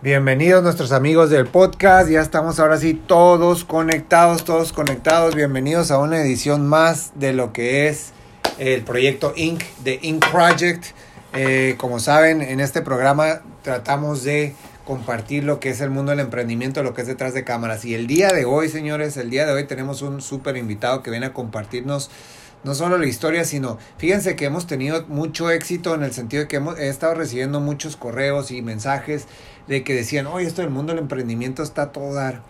Bienvenidos nuestros amigos del podcast, ya estamos ahora sí todos conectados, todos conectados, bienvenidos a una edición más de lo que es el proyecto Inc. de Inc. Project. Eh, como saben, en este programa tratamos de compartir lo que es el mundo del emprendimiento, lo que es detrás de cámaras. Y el día de hoy, señores, el día de hoy tenemos un súper invitado que viene a compartirnos no solo la historia, sino fíjense que hemos tenido mucho éxito en el sentido de que hemos, he estado recibiendo muchos correos y mensajes de que decían, oye, esto del mundo del emprendimiento está a todo dar.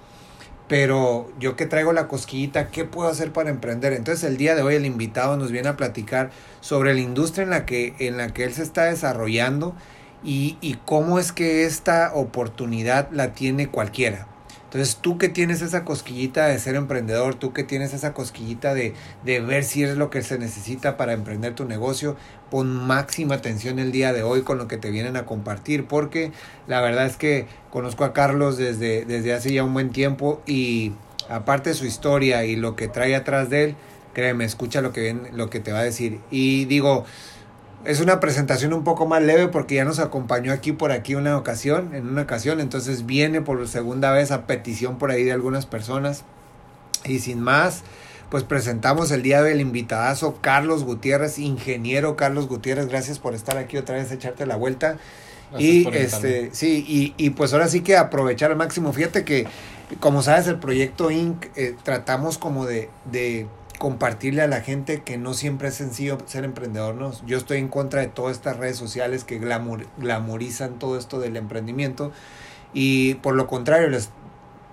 Pero yo que traigo la cosquillita, ¿qué puedo hacer para emprender? Entonces el día de hoy el invitado nos viene a platicar sobre la industria en la que, en la que él se está desarrollando y, y cómo es que esta oportunidad la tiene cualquiera. Entonces tú que tienes esa cosquillita de ser emprendedor, tú que tienes esa cosquillita de, de ver si es lo que se necesita para emprender tu negocio, pon máxima atención el día de hoy con lo que te vienen a compartir, porque la verdad es que conozco a Carlos desde, desde hace ya un buen tiempo y aparte de su historia y lo que trae atrás de él, créeme, escucha lo que, lo que te va a decir. Y digo, es una presentación un poco más leve porque ya nos acompañó aquí por aquí una ocasión, en una ocasión, entonces viene por segunda vez a petición por ahí de algunas personas. Y sin más, pues presentamos el día del invitadazo Carlos Gutiérrez, ingeniero Carlos Gutiérrez, gracias por estar aquí otra vez, echarte la vuelta. Gracias y este, sí, y, y, pues ahora sí que aprovechar al máximo. Fíjate que, como sabes, el proyecto Inc. Eh, tratamos como de, de compartirle a la gente que no siempre es sencillo ser emprendedor, ¿no? Yo estoy en contra de todas estas redes sociales que glamorizan todo esto del emprendimiento y por lo contrario les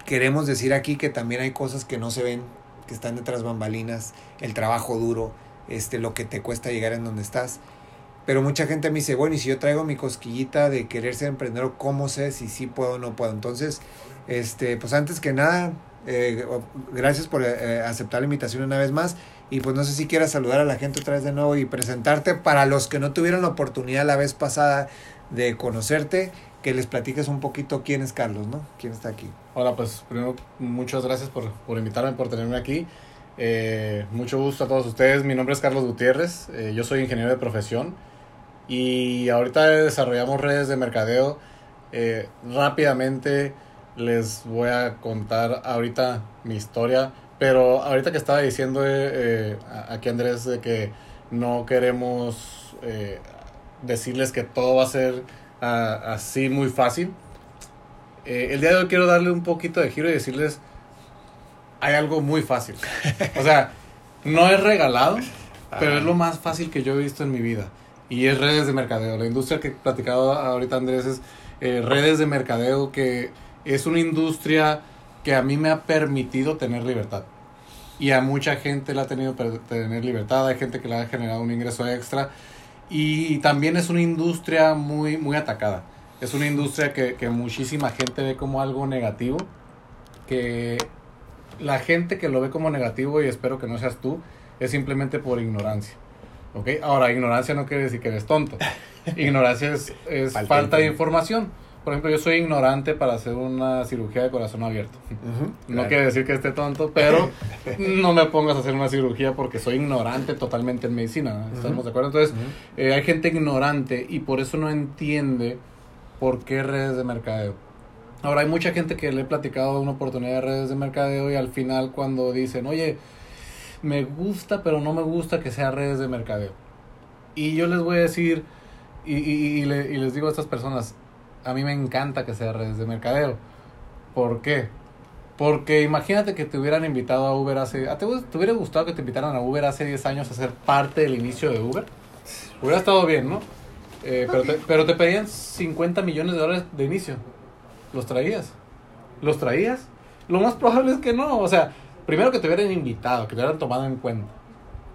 queremos decir aquí que también hay cosas que no se ven, que están detrás bambalinas, el trabajo duro, este lo que te cuesta llegar en donde estás. Pero mucha gente me dice, bueno, y si yo traigo mi cosquillita de querer ser emprendedor, ¿cómo sé si sí puedo o no puedo? Entonces, este, pues antes que nada, eh, gracias por eh, aceptar la invitación una vez más. Y pues no sé si quieras saludar a la gente otra vez de nuevo y presentarte para los que no tuvieron la oportunidad la vez pasada de conocerte, que les platiques un poquito quién es Carlos, ¿no? ¿Quién está aquí? Hola, pues primero muchas gracias por, por invitarme, por tenerme aquí. Eh, mucho gusto a todos ustedes. Mi nombre es Carlos Gutiérrez, eh, yo soy ingeniero de profesión y ahorita desarrollamos redes de mercadeo. Eh, rápidamente les voy a contar ahorita mi historia, pero ahorita que estaba diciendo eh, aquí Andrés de que no queremos eh, decirles que todo va a ser uh, así muy fácil, eh, el día de hoy quiero darle un poquito de giro y decirles, hay algo muy fácil. o sea, no es regalado, pero es lo más fácil que yo he visto en mi vida. Y es redes de mercadeo. La industria que he platicado ahorita Andrés es redes de mercadeo que es una industria que a mí me ha permitido tener libertad. Y a mucha gente le ha tenido tener libertad, hay gente que le ha generado un ingreso extra. Y también es una industria muy, muy atacada. Es una industria que, que muchísima gente ve como algo negativo. Que la gente que lo ve como negativo, y espero que no seas tú, es simplemente por ignorancia. ¿Ok? Ahora, ignorancia no quiere decir que eres tonto. Ignorancia es, es falta de información. Por ejemplo, yo soy ignorante para hacer una cirugía de corazón abierto. no quiere decir que esté tonto, pero no me pongas a hacer una cirugía porque soy ignorante totalmente en medicina. ¿Estamos de acuerdo? Entonces, eh, hay gente ignorante y por eso no entiende por qué redes de mercadeo. Ahora, hay mucha gente que le he platicado una oportunidad de redes de mercadeo y al final cuando dicen, oye, me gusta, pero no me gusta que sea redes de mercadeo. Y yo les voy a decir, y, y, y les digo a estas personas, a mí me encanta que sea redes de mercadeo. ¿Por qué? Porque imagínate que te hubieran invitado a Uber hace... ¿Te, ¿Te hubiera gustado que te invitaran a Uber hace 10 años a ser parte del inicio de Uber? Hubiera estado bien, ¿no? Eh, pero, te, pero te pedían 50 millones de dólares de inicio. ¿Los traías? ¿Los traías? Lo más probable es que no. O sea, primero que te hubieran invitado, que te hubieran tomado en cuenta.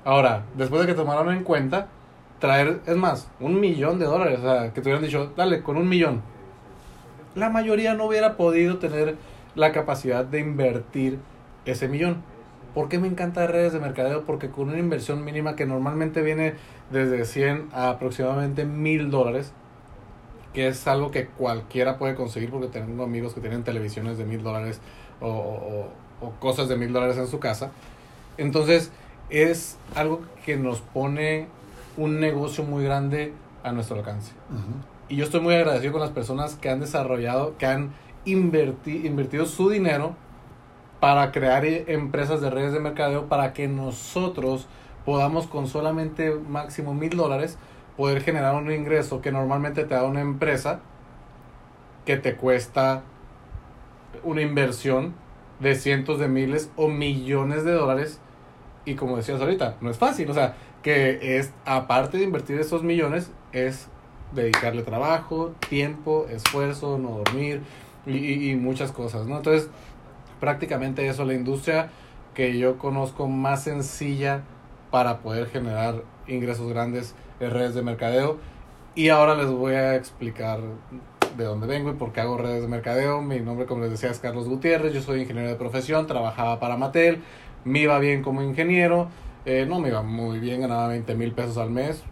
Ahora, después de que te tomaron en cuenta, traer, es más, un millón de dólares. O sea, que te hubieran dicho, dale, con un millón la mayoría no hubiera podido tener la capacidad de invertir ese millón. ¿Por qué me encanta redes de mercadeo? Porque con una inversión mínima que normalmente viene desde 100 a aproximadamente 1000 dólares, que es algo que cualquiera puede conseguir porque tengo amigos que tienen televisiones de 1000 dólares o, cosas de 1000 dólares en su casa. Entonces es algo que nos pone un negocio muy grande a nuestro alcance. Y yo estoy muy agradecido con las personas que han desarrollado, que han inverti invertido su dinero para crear e, empresas de redes de mercadeo para que nosotros podamos con solamente máximo mil dólares poder generar un ingreso que normalmente te da una empresa que te cuesta una inversión de cientos de miles o millones de dólares. Y como decías ahorita, no es fácil, o sea, que es aparte de invertir esos millones es dedicarle trabajo, tiempo, esfuerzo, no dormir y, y muchas cosas, ¿no? Entonces, prácticamente eso, la industria que yo conozco más sencilla para poder generar ingresos grandes en redes de mercadeo. Y ahora les voy a explicar de dónde vengo y por qué hago redes de mercadeo. Mi nombre, como les decía, es Carlos Gutiérrez. Yo soy ingeniero de profesión, trabajaba para Mattel. Me iba bien como ingeniero. Eh, no me iba muy bien, ganaba 20 mil pesos al mes.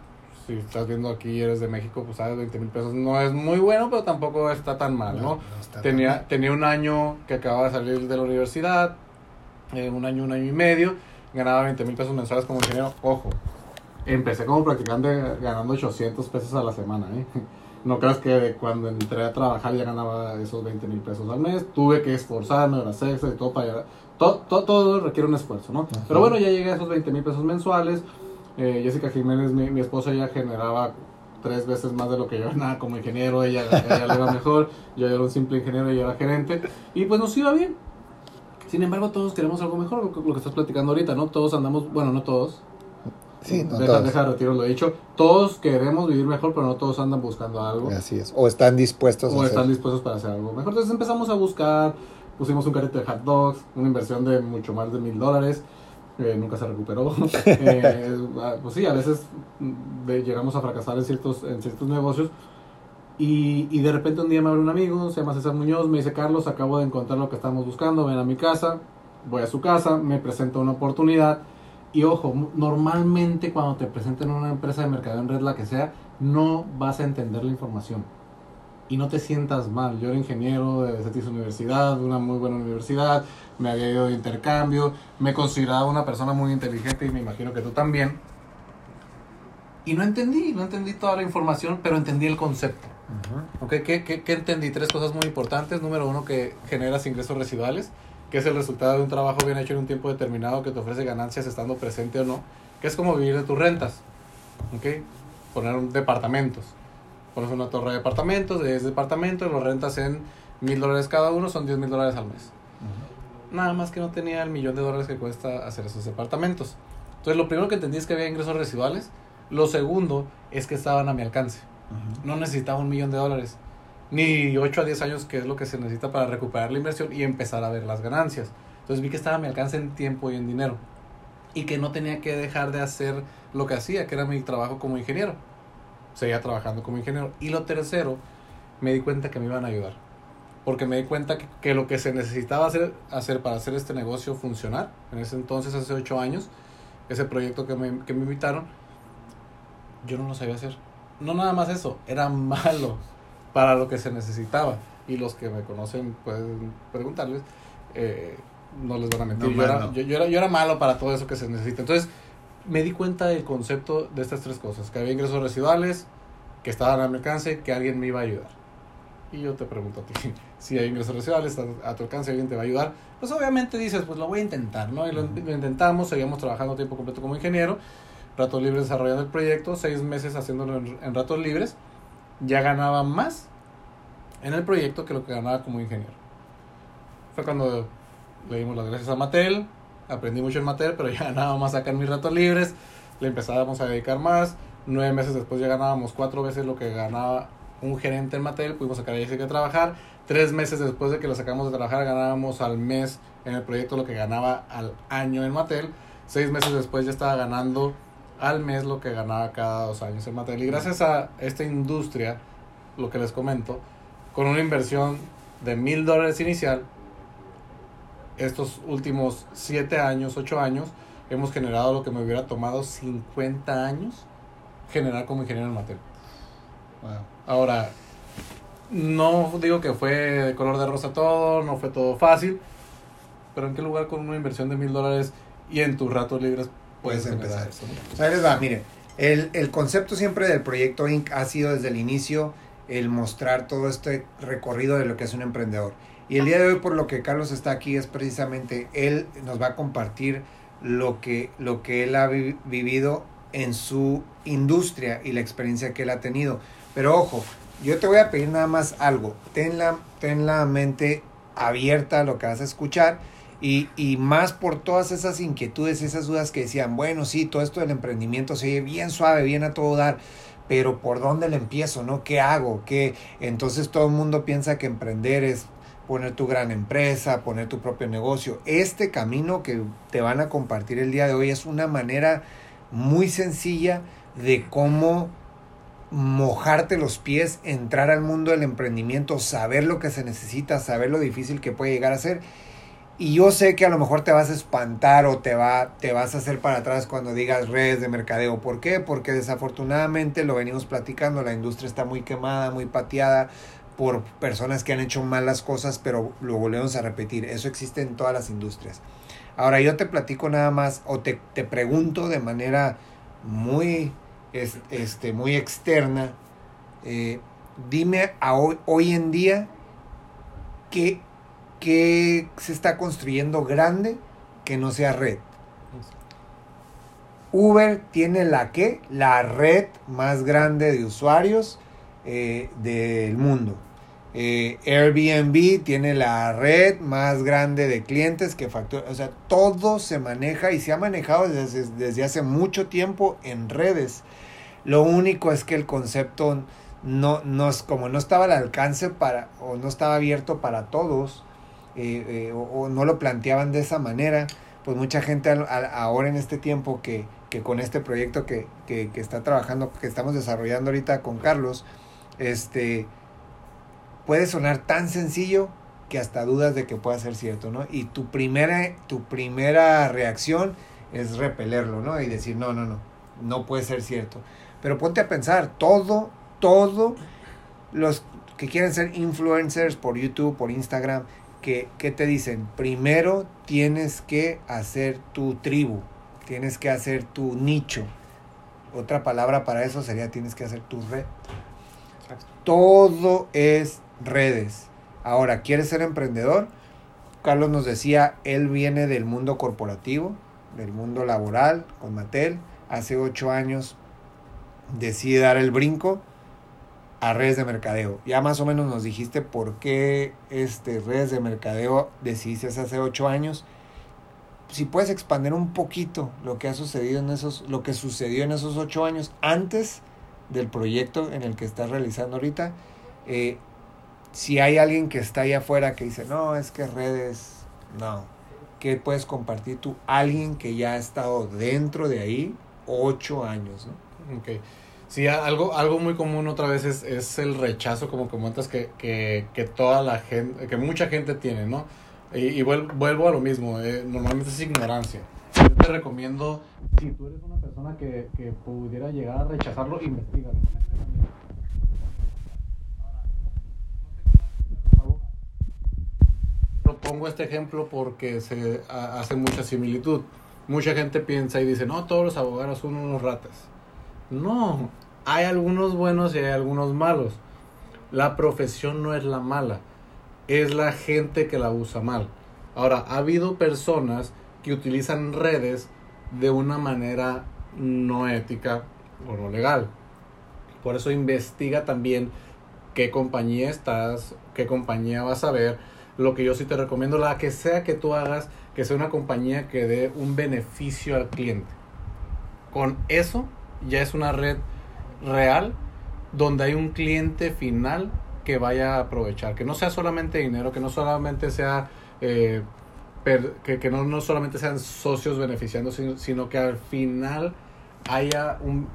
Si estás viendo aquí, eres de México, pues sabes, 20 mil pesos no es muy bueno, pero tampoco está tan mal, ¿no? tenía, tenía un año que acababa de salir de la universidad, eh, un año, un año y medio, ganaba 20 mil pesos mensuales como ingeniero. Ojo, empecé como practicante ganando 800 pesos a la semana, ¿eh? No creas que cuando entré a trabajar ya ganaba esos 20 mil pesos al mes. Tuve que esforzarme, horas extras y todo para llegar. Todo, todo, todo requiere un esfuerzo, ¿no? Pero bueno, ya llegué a esos 20 mil pesos mensuales. Eh, Jessica Jiménez, mi, mi esposa, ella generaba tres veces más de lo que yo ganaba como ingeniero, ella, ella le iba mejor, yo era un simple ingeniero y yo era gerente, y pues nos iba bien. Sin embargo, todos queremos algo mejor, lo que, lo que estás platicando ahorita, ¿no? Todos andamos, bueno, no todos. Sí, no deja, todos. deja, retiro lo he dicho. Todos queremos vivir mejor, pero no todos andan buscando algo. Así es. O están dispuestos O a están hacer. dispuestos para hacer algo mejor. Entonces empezamos a buscar, pusimos un carrito de hot dogs, una inversión de mucho más de mil dólares. Nunca se recuperó. Eh, pues sí, a veces mm, llegamos a fracasar en ciertos, en ciertos negocios. Y, y de repente un día me abre un amigo, se llama César Muñoz, me dice, Carlos, acabo de encontrar lo que estamos buscando, ven a mi casa, voy a su casa, me presenta una oportunidad. Y ojo, normalmente cuando te presenten una empresa de mercado en red, la que sea, no vas a entender la información. Y no te sientas mal. Yo era ingeniero de Cetis Universidad, una muy buena universidad, me había ido de intercambio, me consideraba una persona muy inteligente y me imagino que tú también. Y no entendí, no entendí toda la información, pero entendí el concepto. Ujú. ¿Ok? ¿Qué, qué, qué entendí? Tres cosas muy importantes. Número uno, que generas ingresos residuales, que es el resultado de un trabajo bien hecho en un tiempo determinado que te ofrece ganancias estando presente o no, que es como vivir de tus rentas. ¿Ok? Poner departamentos. Pones una torre de departamentos, de 10 departamentos, los rentas en mil dólares cada uno, son 10 mil dólares al mes. Nada más que no tenía el millón de dólares que cuesta hacer esos departamentos. Entonces, lo primero que entendí es que había ingresos residuales. Lo segundo es que estaban a mi alcance no necesitaba un millón de dólares, ni 8 a 10 años, que es lo que se necesita para recuperar la inversión y empezar a ver las ganancias. Entonces vi que estaba a mi alcance en tiempo y en dinero, y que no tenía que dejar de hacer lo que hacía, que era mi trabajo como ingeniero. Seguía trabajando como ingeniero. Y lo tercero, me di cuenta que me iban a ayudar. Porque me di cuenta que, que lo que se necesitaba hacer, hacer para hacer este negocio funcionar, en ese entonces, hace 8 años, ese proyecto que me, que me invitaron, yo no lo sabía hacer. No nada más eso, era malo para lo que se necesitaba. Y los que me conocen pueden preguntarles, eh, no les van a mentir. No, yo, era, yo era, yo era malo para todo eso que se necesita. Entonces, me di cuenta del concepto de estas tres cosas, que había ingresos residuales, que estaban a mi alcance, que alguien me iba a ayudar. Y yo te pregunto a ti, si hay ingresos residuales a, a tu alcance, alguien te va a ayudar, pues obviamente dices, pues lo voy a intentar, ¿no? Y lo, lo intentamos, seguíamos trabajando tiempo completo como ingeniero, ratos libres desarrollando el proyecto, seis meses haciéndolo en, en ratos libres, ya ganaba más en el proyecto que lo que ganaba como ingeniero. Fue cuando le dimos las gracias a Mattel, aprendí mucho en Mattel, pero ya ganaba más acá en mis ratos libres, le empezábamos a dedicar más, nueve meses después ya ganábamos cuatro veces lo que ganaba un gerente en Mattel, pudimos sacar a Jessica a trabajar, tres meses después de que lo sacamos de trabajar ganábamos al mes en el proyecto lo que ganaba al año en Mattel, seis meses después ya estaba ganando al mes lo que ganaba cada dos años en Mattel. Y gracias a esta industria, lo que les comento, con una inversión de mil dólares inicial, estos últimos siete años, ocho años, hemos generado lo que me hubiera tomado 50 años generar como ingeniero en. Wow. Ahora, no digo que fue de color de rosa todo, no fue todo fácil, pero ¿en qué lugar con una inversión de mil dólares y en tus ratos libres puedes, Puedes empezar. eso? no? Ahí les va, miren, el, el concepto siempre del proyecto Inc. ha sido desde el inicio el mostrar todo este recorrido de lo que es un emprendedor. Y el día de hoy, por lo que Carlos está aquí, es precisamente él nos va a compartir lo que, lo que él ha vivido en su industria y la experiencia que él ha tenido. Pero ojo, yo te voy a pedir nada más algo. Ten la, ten la mente abierta a lo que vas a escuchar. Y, y, más por todas esas inquietudes, esas dudas que decían, bueno, sí, todo esto del emprendimiento se oye bien suave, bien a todo dar, pero ¿por dónde le empiezo? ¿No? ¿Qué hago? ¿Qué? Entonces todo el mundo piensa que emprender es poner tu gran empresa, poner tu propio negocio. Este camino que te van a compartir el día de hoy es una manera muy sencilla de cómo mojarte los pies, entrar al mundo del emprendimiento, saber lo que se necesita, saber lo difícil que puede llegar a ser. Y yo sé que a lo mejor te vas a espantar o te, va, te vas a hacer para atrás cuando digas redes de mercadeo. ¿Por qué? Porque desafortunadamente lo venimos platicando, la industria está muy quemada, muy pateada por personas que han hecho malas cosas, pero lo volvemos a repetir. Eso existe en todas las industrias. Ahora yo te platico nada más o te, te pregunto de manera muy es, este, muy externa, eh, dime a hoy, hoy en día qué, qué se está construyendo grande que no sea red. Uber tiene la que, la red más grande de usuarios eh, del mundo. Eh, Airbnb tiene la red más grande de clientes que factura. O sea, todo se maneja y se ha manejado desde, desde hace mucho tiempo en redes. Lo único es que el concepto no, no como no estaba al alcance para, o no estaba abierto para todos, eh, eh, o, no lo planteaban de esa manera, pues mucha gente ahora en este tiempo que, que con este proyecto que, que, que, está trabajando, que estamos desarrollando ahorita con Carlos, este puede sonar tan sencillo que hasta dudas de que pueda ser cierto, ¿no? Y tu primera, tu primera reacción es repelerlo, ¿no? Y decir, no, no, no, no puede ser cierto. Pero ponte a pensar, todo, todo, los que quieren ser influencers por YouTube, por Instagram, que, que te dicen, primero tienes que hacer tu tribu, tienes que hacer tu nicho. Otra palabra para eso sería tienes que hacer tu red. Todo es redes. Ahora, ¿quieres ser emprendedor? Carlos nos decía, él viene del mundo corporativo, del mundo laboral con Mattel. Hace ocho años decide dar el brinco a redes de mercadeo. Ya más o menos nos dijiste por qué este, redes de mercadeo decidiste hace ocho años. Si puedes expandir un poquito lo que ha sucedido en esos, lo que sucedió en esos ocho años antes del proyecto en el que estás realizando ahorita, eh, si hay alguien que está ahí afuera que dice, no, es que redes, no. ¿Qué puedes compartir tú? Alguien que ya ha estado dentro de ahí ocho años, ¿no? Ok. Sí, algo, algo muy común otra vez es, es el rechazo, como comentas, que, que, que, toda la gente, que mucha gente tiene, ¿no? Y, y vuelvo, a lo mismo, eh, normalmente es ignorancia. Yo te recomiendo, si tú eres una persona que, que pudiera llegar a rechazarlo, investiga. Pongo este ejemplo porque se hace mucha similitud. Mucha gente piensa y dice, no, todos los abogados son unos ratas. No, hay algunos buenos y hay algunos malos. La profesión no es la mala, es la gente que la usa mal. Ahora, ha habido personas que utilizan redes de una manera no ética o no legal. Por eso investiga también qué compañía estás, qué compañía vas a ver lo que yo sí te recomiendo, la que sea que tú hagas, que sea una compañía que dé un beneficio al cliente. Con eso ya es una red real donde hay un cliente final que vaya a aprovechar, que no sea solamente dinero, que no solamente sea eh, que, no, no, solamente sean socios beneficiando, sino, sino que al final haya un,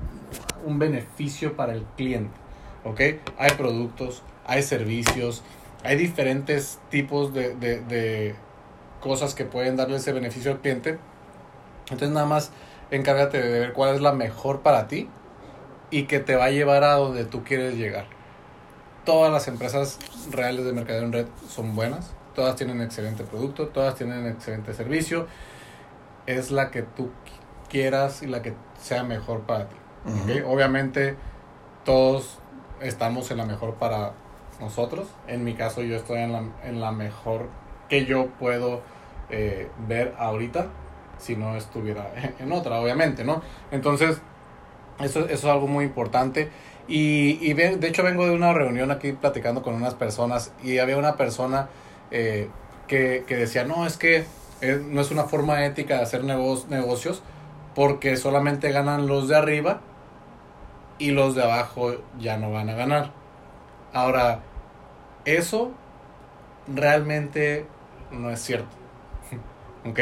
un, beneficio para el cliente. ¿Ok? Hay productos, hay servicios, hay diferentes tipos de, de, cosas que pueden darle ese beneficio al cliente. Entonces nada más encárgate de ver cuál es la mejor para ti y que te va a llevar a donde tú quieres llegar. Todas las empresas reales de mercadeo en red son buenas, todas tienen excelente producto, todas tienen excelente servicio. Es la que tú quieras y la que sea mejor para ti. Obviamente todos estamos en la mejor para nosotros. En mi caso yo estoy en la, en la mejor que yo puedo eh, ver ahorita si no estuviera en otra, obviamente, ¿no? Entonces, eso, eso es algo muy importante. Y, y de hecho vengo de una reunión aquí platicando con unas personas y había una persona eh, que, que, decía, no, es que no es una forma ética de hacer negocios porque solamente ganan los de arriba y los de abajo ya no van a ganar. Ahora, eso realmente no es cierto. ¿Ok?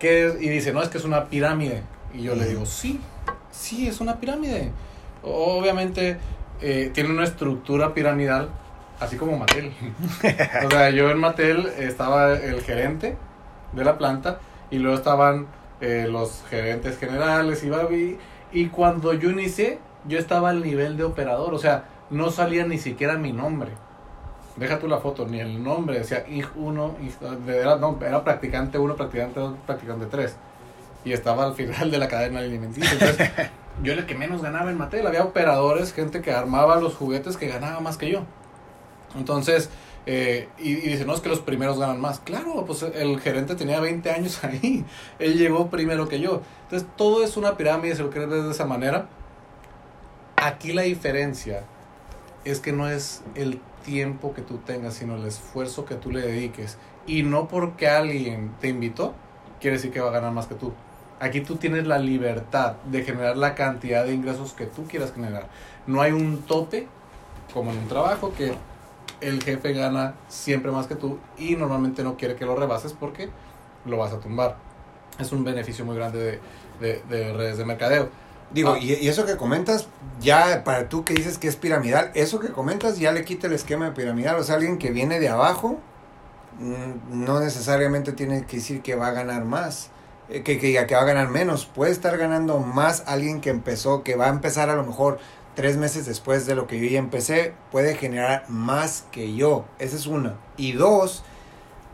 ¿Qué Y dice, no, es que es una pirámide. Y yo le digo, sí, sí, es una pirámide. Obviamente eh, tiene una estructura piramidal, así como Mattel. o sea, yo en Mattel estaba el gerente de la planta y luego estaban eh, los gerentes generales y, y, y cuando yo inicié, yo estaba al nivel de operador, o sea, no salía ni siquiera mi nombre. Deja tú la foto, ni el nombre, decía IG1, era, no, era practicante 1, practicante 2, practicante 3. Y estaba al final de la cadena alimenticia. Entonces, yo era el que menos ganaba en Mattel. Había operadores, gente que armaba los juguetes que ganaba más que yo. Entonces, eh, y, y, dice, no, es que los primeros ganan más. Claro, pues el gerente tenía 20 años ahí. Él llegó primero que yo. Entonces, todo es una pirámide, si lo crees de esa manera. Aquí la diferencia es que no es el tiempo que tú tengas, sino el esfuerzo que tú le dediques. Y no porque alguien te invitó, quiere decir que va a ganar más que tú. Aquí tú tienes la libertad de generar la cantidad de ingresos que tú quieras generar. No hay un tope, como en un trabajo, que el jefe gana siempre más que tú y normalmente no quiere que lo rebases porque lo vas a tumbar. Es un beneficio muy grande de, de, redes de mercadeo. Digo, ah. y, y, eso que comentas, ya para tú que dices que es piramidal, eso que comentas ya le quita el esquema de piramidal. O sea, alguien que viene de abajo mm, no necesariamente tiene que decir que va a ganar más, eh, que, que, que va a ganar menos. Puede estar ganando más alguien que empezó, que va a empezar a lo mejor tres meses después de lo que yo ya empecé, puede generar más que yo. Esa es una. Y dos,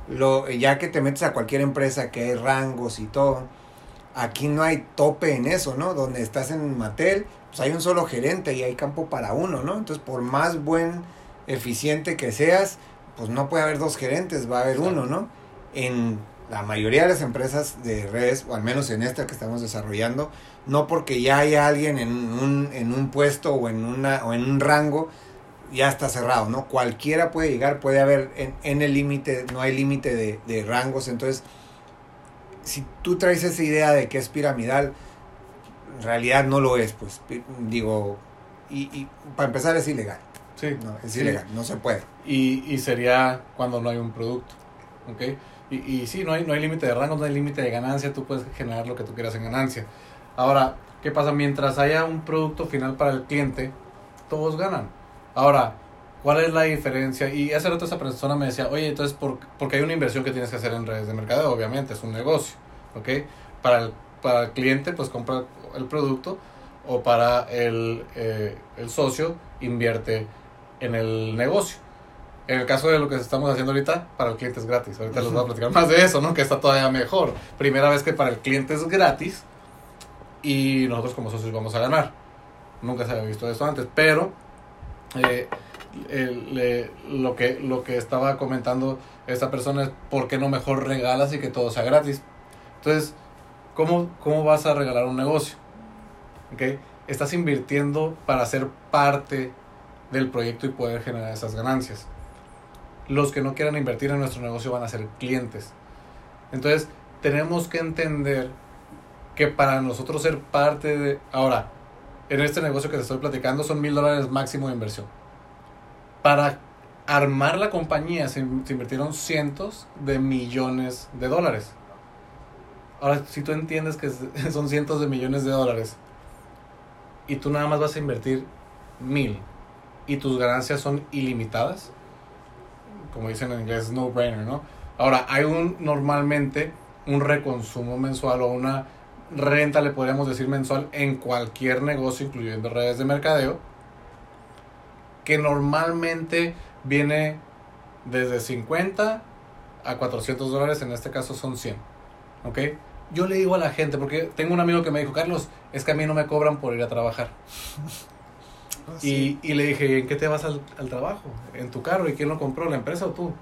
lo, ya que te metes a cualquier empresa que hay rangos y todo, aquí no hay tope en eso, ¿no? Donde estás en Mattel, pues hay un solo gerente y hay campo para uno, ¿no? Entonces, por más buen, eficiente que seas, pues no puede haber dos gerentes, va a haber uno, ¿no? En la mayoría de las empresas de redes, o al menos en esta que estamos desarrollando, no porque ya haya alguien en un, en un puesto o en, una, o en un rango, ya está cerrado, ¿no? Cualquiera puede llegar, puede haber en, en el límite, no hay límite de, de, rangos, entonces, si tú traes esa idea de que es piramidal, en realidad no lo es, pues, digo, y, y para empezar es ilegal. Sí. No, es sí. ilegal, no se puede. Y, y sería cuando no hay un producto, ¿ok? Y, y sí, no hay, no hay límite de rangos, no hay límite de ganancia, tú puedes generar lo que tú quieras en ganancia. Ahora, ¿qué pasa? Mientras haya un producto final para el cliente, todos ganan. Ahora, ¿cuál es la diferencia? Y hace rato esa persona me decía, oye, entonces, ¿por, porque hay una inversión que tienes que hacer en redes de mercado, obviamente, es un negocio, ¿ok? Para el, para el cliente, pues compra el producto, o para el, eh, el socio, invierte en el negocio. En el caso de lo que estamos haciendo ahorita, para el cliente es gratis. Ahorita les voy a platicar más de eso, ¿no? Que está todavía mejor. Primera vez que para el cliente es gratis y nosotros como socios vamos a ganar. Nunca se había visto esto antes, pero eh, el, eh, lo, que, lo que estaba comentando esta persona es por qué no mejor regalas y que todo sea gratis. Entonces, ¿cómo, cómo vas a regalar un negocio? ¿Okay? Estás invirtiendo para ser parte del proyecto y poder generar esas ganancias los que no quieran invertir en nuestro negocio van a ser clientes. Entonces, tenemos que entender que para nosotros ser parte de... Ahora, en este negocio que te estoy platicando son mil dólares máximo de inversión. Para armar la compañía se, invirtieron cientos de millones de dólares. Ahora, si tú entiendes que son cientos de millones de dólares y tú nada más vas a invertir mil y tus ganancias son ilimitadas, como dicen en inglés, no brainer, ¿no? Ahora, hay un normalmente un reconsumo mensual o una renta, le podríamos decir mensual, en cualquier negocio, incluyendo redes de mercadeo, que normalmente viene desde 50 a 400 dólares, en este caso son 100, ¿ok? Yo le digo a la gente, porque tengo un amigo que me dijo, Carlos, es que a mí no me cobran por ir a trabajar. y, y, le dije, ¿en qué te vas al, al, trabajo? ¿En tu carro? ¿Y quién lo compró? ¿La empresa o tú?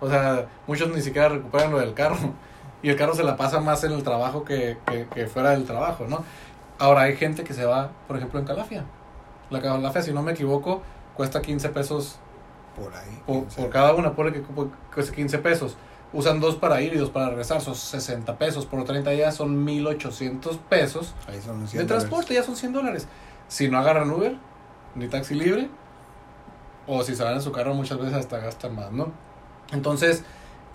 O sea, muchos ni siquiera recuperan lo del carro. Y el carro se la pasa más en el trabajo que, que, que fuera del trabajo, ¿no? Ahora hay gente que se va, por ejemplo, en Calafia. La Calafia, si no me equivoco, cuesta 15 pesos por ahí. Por, cada una, por que cueste 15 pesos. Usan dos para ir y dos para regresar, son 60 pesos. Por 30 días son 1800 pesos. Ahí son de transporte, ya son 100 dólares. Si no agarran Uber, ni taxi libre, o si se van en su carro, muchas veces hasta gastan más, ¿no? Entonces,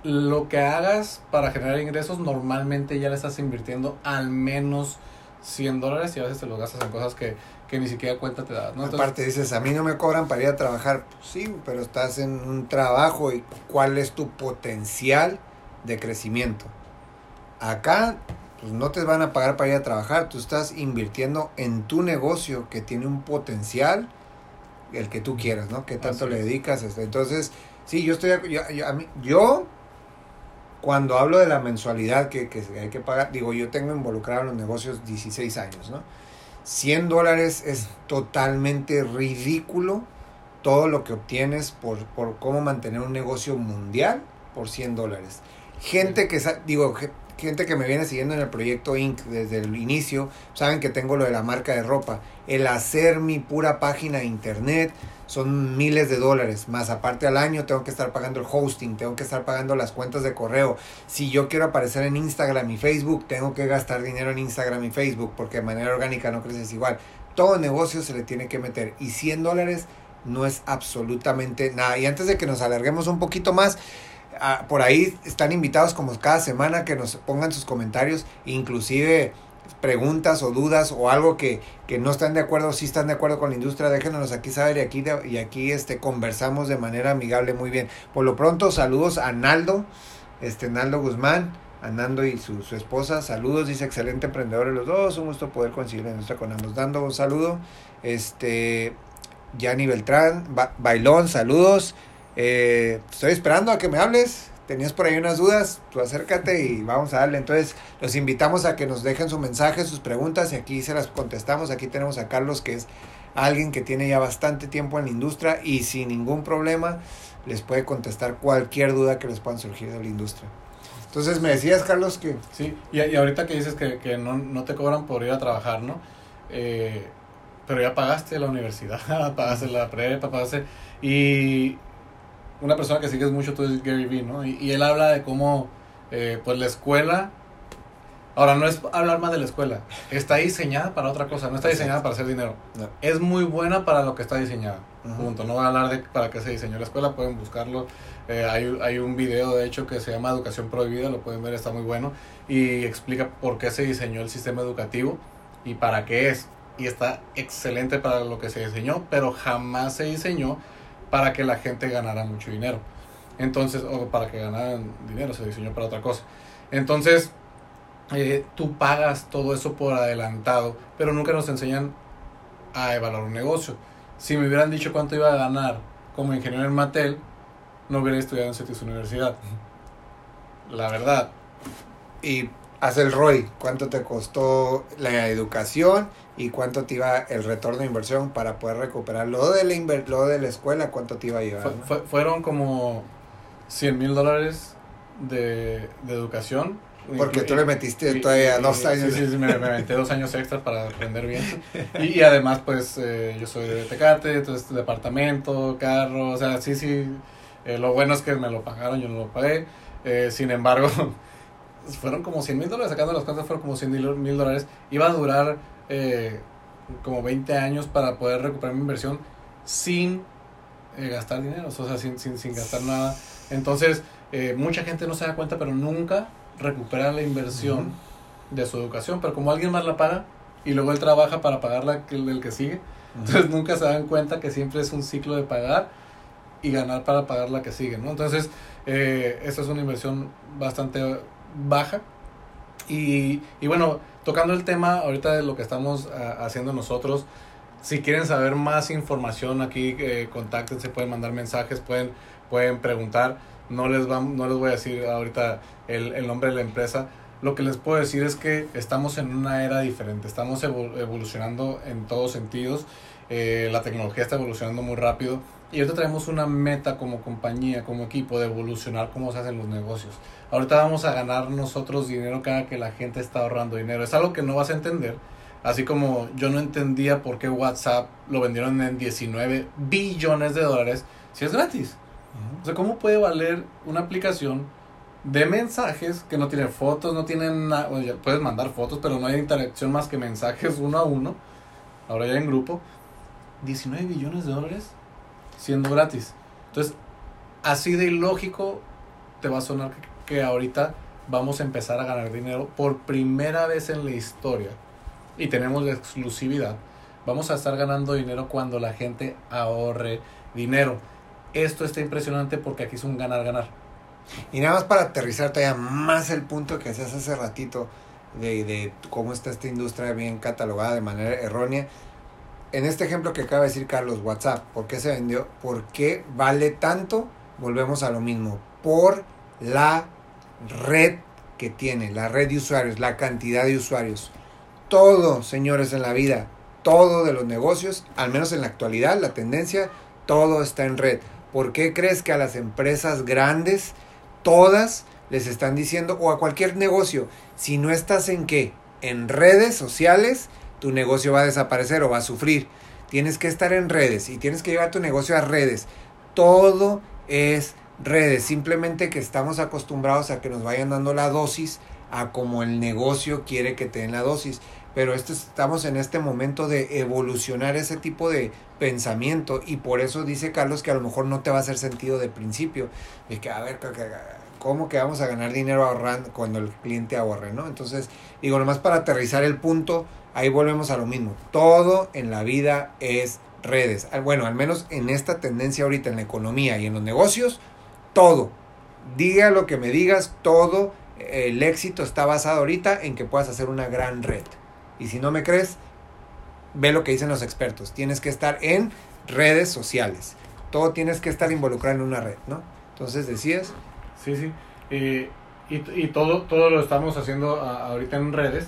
lo que hagas para generar ingresos, normalmente ya le estás invirtiendo al menos 100 dólares y a veces te los gastas en cosas que, que ni siquiera cuenta te das. ¿no? Aparte dices, a mí no me cobran para ir a trabajar. Pues sí, pero estás en un trabajo y cuál es tu potencial de crecimiento. Acá, pues no te van a pagar para ir a trabajar. Tú estás invirtiendo en tu negocio que tiene un potencial, el que tú quieras, ¿no? Que tanto le dedicas. Este, entonces, sí, yo estoy, yo, yo, a mí, yo cuando hablo de la mensualidad que, que, hay que pagar, digo, yo tengo involucrado en los negocios 16 años, ¿no? 100 dólares es totalmente ridículo todo lo que obtienes por, por cómo mantener un negocio mundial por 100 dólares. Gente que, digo, gente que me viene siguiendo en el proyecto Inc. desde el inicio, saben que tengo lo de la marca de ropa. El hacer mi pura página de internet son miles de dólares. Más aparte al año tengo que estar pagando el hosting, tengo que estar pagando las cuentas de correo. Si yo quiero aparecer en Instagram y Facebook, tengo que gastar dinero en Instagram y Facebook porque de manera orgánica no creces igual. Todo negocio se le tiene que meter. Y 100 dólares no es absolutamente nada. Y antes de que nos alarguemos un poquito más, Por ahí están invitados como cada semana que nos pongan sus comentarios, inclusive preguntas o dudas o algo que, que no están de acuerdo, si están de acuerdo con la industria, déjenos aquí saber y aquí, y aquí este, conversamos de manera amigable muy bien. Por lo pronto, saludos a Naldo, este, Naldo Guzmán, a y su, su esposa, saludos, dice excelente emprendedor de los dos, un gusto poder conseguir en nuestra con ambos, dando un saludo, este, Yanni Beltrán, Bailón, saludos, eh, estoy esperando a que me hables. Tenías por ahí unas dudas, tú acércate y vamos a darle. Entonces, los invitamos a que nos dejen su mensaje, sus preguntas y aquí se las contestamos. Aquí tenemos a Carlos, que es alguien que tiene ya bastante tiempo en la industria y sin ningún problema les puede contestar cualquier duda que les puedan surgir de la industria. Entonces, me decías, Carlos, que... Sí, y, ahorita que dices que, que no, no, te cobran por ir a trabajar, ¿no? Eh, pero ya pagaste la universidad, pagaste la prepa, pagaste... Y una persona que sigues mucho tú es Gary Vee, ¿no? Y, él habla de cómo, eh, pues la escuela, ahora no es hablar más de la escuela, está diseñada para otra cosa, no está diseñada para hacer dinero. Es muy buena para lo que está diseñada, punto. No voy a hablar de para qué se diseñó la escuela, pueden buscarlo. Eh, hay, hay un video, de hecho, que se llama Educación Prohibida, lo pueden ver, está muy bueno, y explica por qué se diseñó el sistema educativo y para qué es. Y está excelente para lo que se diseñó, pero jamás se diseñó para que la gente ganara mucho dinero. Entonces, o para que ganaran dinero, se diseñó para otra cosa. Entonces, eh, tú pagas todo eso por adelantado, pero nunca nos enseñan a evaluar un negocio. Si me hubieran dicho cuánto iba a ganar como ingeniero en Mattel, no hubiera estudiado en CETIS Universidad. La verdad. Y haz el ROI, cuánto te costó la educación y cuánto te iba el retorno de inversión para poder recuperar lo de la, lo de la escuela, cuánto te iba a llevar. fueron como 100 mil dólares de, educación. Porque tú le metiste todavía dos años. Sí, sí, me, metí dos años extras para aprender bien. Y, además, pues, eh, yo soy de Tecate, entonces departamento, carro, o sea, sí, sí. Eh, lo bueno es que me lo pagaron, yo no lo pagué. Eh, sin embargo, fueron como 100 mil dólares, sacando las cuentas fueron como 100 mil dólares. Iba a durar eh, como 20 años para poder recuperar mi inversión sin eh, gastar dinero, o sea, sin, sin, sin gastar nada. Entonces, eh, mucha gente no se da cuenta, pero nunca recupera la inversión de su educación. Pero como alguien más la paga y luego él trabaja para pagar la, el, que sigue, entonces nunca se dan cuenta que siempre es un ciclo de pagar y ganar para pagar la que sigue, ¿no? Entonces, eh, esta es una inversión bastante baja. Y, y bueno, tocando el tema ahorita de lo que estamos ah, haciendo nosotros, si quieren saber más información aquí, eh, contáctense, pueden mandar mensajes, pueden, pueden preguntar. No les, va, no les voy a decir ahorita el, el nombre de la empresa. Lo que les puedo decir es que estamos en una era diferente, estamos evolucionando en todos sentidos eh, la tecnología está evolucionando muy rápido y ahorita tenemos una meta como compañía, como equipo, de evolucionar cómo se hacen los negocios. Ahorita vamos a ganar nosotros dinero cada que la gente está ahorrando dinero. Es algo que no vas a entender. Así como yo no entendía por qué WhatsApp lo vendieron en 19 billones de dólares si es gratis. O sea, ¿cómo puede valer una aplicación de mensajes que no tiene fotos, no tienen nada? puedes mandar fotos, pero no hay interacción más que mensajes uno a uno. Ahora ya en grupo. 19 billones de dólares siendo gratis. Entonces, así de ilógico te va a sonar que, ahorita vamos a empezar a ganar dinero por primera vez en la historia y tenemos la exclusividad. Vamos a estar ganando dinero cuando la gente ahorre dinero. Esto está impresionante porque aquí es un ganar-ganar. Y nada más para aterrizar todavía más el punto que hacías hace ratito de, de cómo está esta industria bien catalogada de manera errónea en este ejemplo que acaba de decir Carlos, WhatsApp, ¿por qué se vendió? ¿Por qué vale tanto? Volvemos a lo mismo, por la red que tiene, la red de usuarios, la cantidad de usuarios. Todo, señores, en la vida, todo de los negocios, al menos en la actualidad, la tendencia, todo está en red. ¿Por qué crees que a las empresas grandes, todas, les están diciendo, o a cualquier negocio, si no estás en qué? En redes sociales, tu negocio va a desaparecer o va a sufrir. Tienes que estar en redes y tienes que llevar tu negocio a redes. Todo es redes, simplemente que estamos acostumbrados a que nos vayan dando la dosis a como el negocio quiere que te den la dosis. Pero esto, estamos en este momento de evolucionar ese tipo de pensamiento y por eso dice Carlos que a lo mejor no te va a hacer sentido de principio. De que, a ver, ¿cómo que vamos a ganar dinero ahorrando cuando el cliente ahorre? ¿no? Entonces, digo, nomás para aterrizar el punto, ahí volvemos a lo mismo. Todo en la vida es redes. Bueno, al menos en esta tendencia ahorita en la economía y en los negocios, todo. Diga lo que me digas, todo el éxito está basado ahorita en que puedas hacer una gran red. Y si no me crees, ve lo que dicen los expertos. Tienes que estar en redes sociales. Todo tienes que estar involucrado en una red, ¿no? Entonces decías. Sí, sí. y, y, todo, todo lo estamos haciendo ahorita en redes